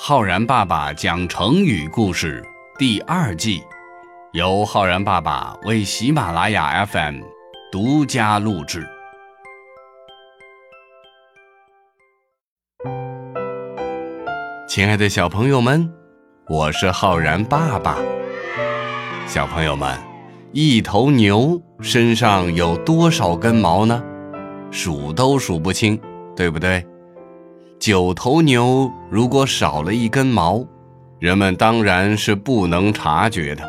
浩然爸爸讲成语故事第二季，由浩然爸爸为喜马拉雅 FM 独家录制。亲爱的小朋友们，我是浩然爸爸。小朋友们，一头牛身上有多少根毛呢？数都数不清，对不对？九头牛如果少了一根毛，人们当然是不能察觉的。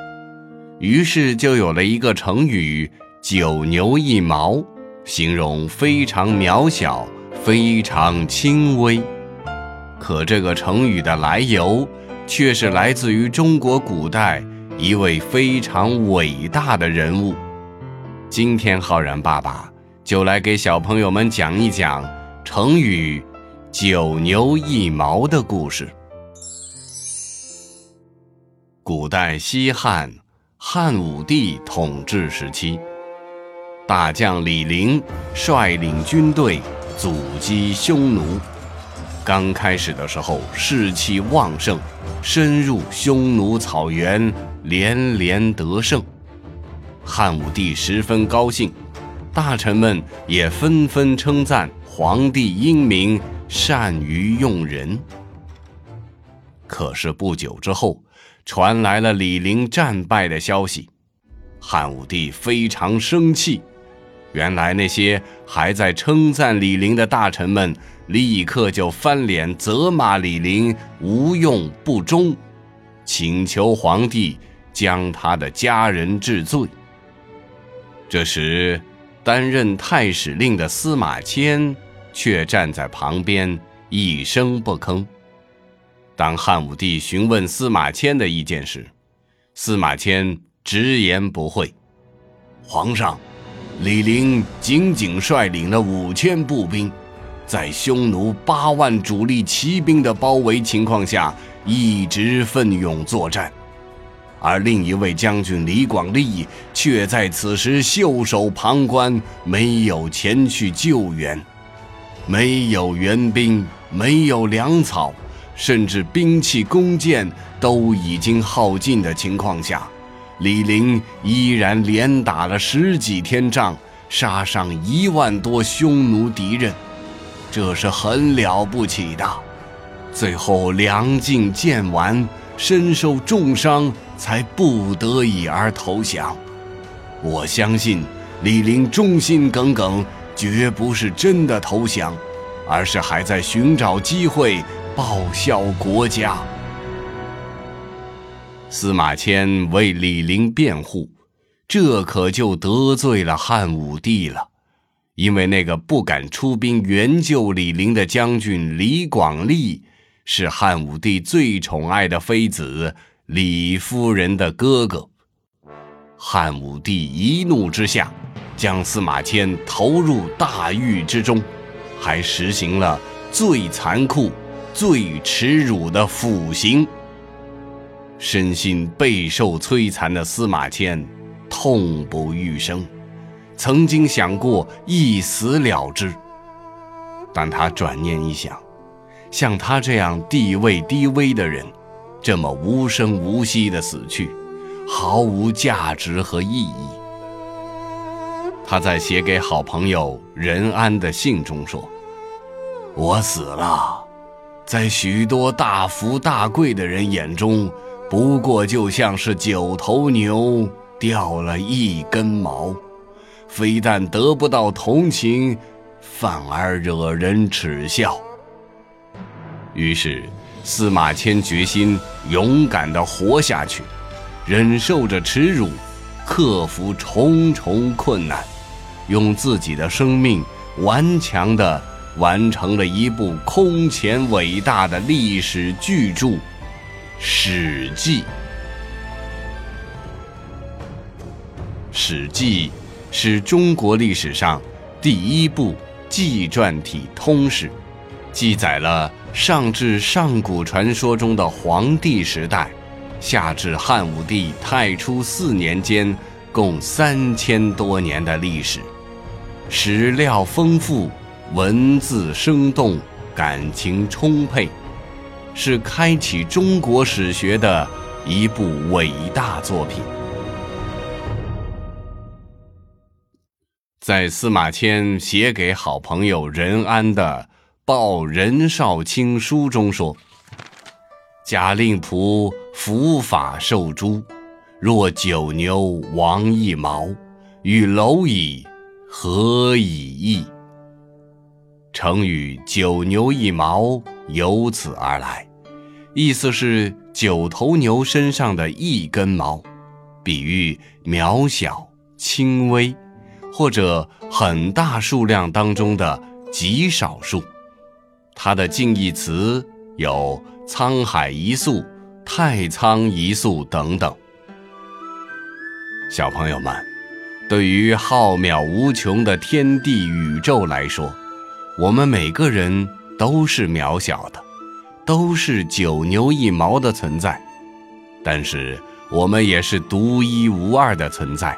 于是就有了一个成语“九牛一毛”，形容非常渺小、非常轻微。可这个成语的来由，却是来自于中国古代一位非常伟大的人物。今天浩然爸爸就来给小朋友们讲一讲成语。九牛一毛的故事。古代西汉汉武帝统治时期，大将李陵率领军队阻击匈奴。刚开始的时候，士气旺盛，深入匈奴草原，连连得胜。汉武帝十分高兴，大臣们也纷纷称赞皇帝英明。善于用人，可是不久之后，传来了李陵战败的消息，汉武帝非常生气。原来那些还在称赞李陵的大臣们，立刻就翻脸责骂李陵无用不忠，请求皇帝将他的家人治罪。这时，担任太史令的司马迁。却站在旁边一声不吭。当汉武帝询问司马迁的意见时，司马迁直言不讳：“皇上，李陵仅仅率领了五千步兵，在匈奴八万主力骑兵的包围情况下，一直奋勇作战，而另一位将军李广利却在此时袖手旁观，没有前去救援。”没有援兵，没有粮草，甚至兵器弓箭都已经耗尽的情况下，李陵依然连打了十几天仗，杀伤一万多匈奴敌人，这是很了不起的。最后粮尽箭完，身受重伤，才不得已而投降。我相信李陵忠心耿耿。绝不是真的投降，而是还在寻找机会报效国家。司马迁为李陵辩护，这可就得罪了汉武帝了，因为那个不敢出兵援救李陵的将军李广利，是汉武帝最宠爱的妃子李夫人的哥哥。汉武帝一怒之下。将司马迁投入大狱之中，还实行了最残酷、最耻辱的腐刑。身心备受摧残的司马迁痛不欲生，曾经想过一死了之。但他转念一想，像他这样地位低微的人，这么无声无息的死去，毫无价值和意义。他在写给好朋友任安的信中说：“我死了，在许多大富大贵的人眼中，不过就像是九头牛掉了一根毛，非但得不到同情，反而惹人耻笑。”于是，司马迁决心勇敢地活下去，忍受着耻辱，克服重重困难。用自己的生命顽强地完成了一部空前伟大的历史巨著《史记》。《史记》是中国历史上第一部纪传体通史，记载了上至上古传说中的黄帝时代，下至汉武帝太初四年间，共三千多年的历史。史料丰富，文字生动，感情充沛，是开启中国史学的一部伟大作品。在司马迁写给好朋友任安的《报任少卿书》中说：“贾令仆伏法受诛，若九牛亡一毛，与蝼蚁何以异？”成语“九牛一毛”由此而来，意思是九头牛身上的一根毛，比喻渺小、轻微。或者很大数量当中的极少数，它的近义词有“沧海一粟”“太仓一粟”等等。小朋友们，对于浩渺无穷的天地宇宙来说，我们每个人都是渺小的，都是九牛一毛的存在，但是我们也是独一无二的存在。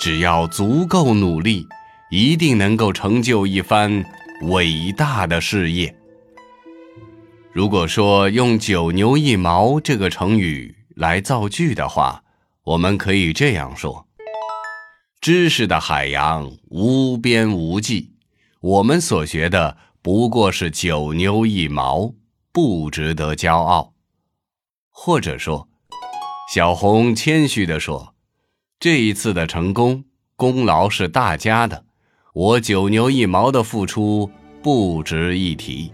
只要足够努力，一定能够成就一番伟大的事业。如果说用“九牛一毛”这个成语来造句的话，我们可以这样说：知识的海洋无边无际，我们所学的不过是九牛一毛，不值得骄傲。或者说，小红谦虚地说。这一次的成功功劳是大家的，我九牛一毛的付出不值一提。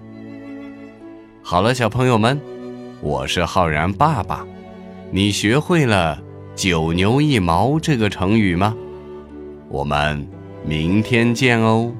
好了，小朋友们，我是浩然爸爸，你学会了“九牛一毛”这个成语吗？我们明天见哦。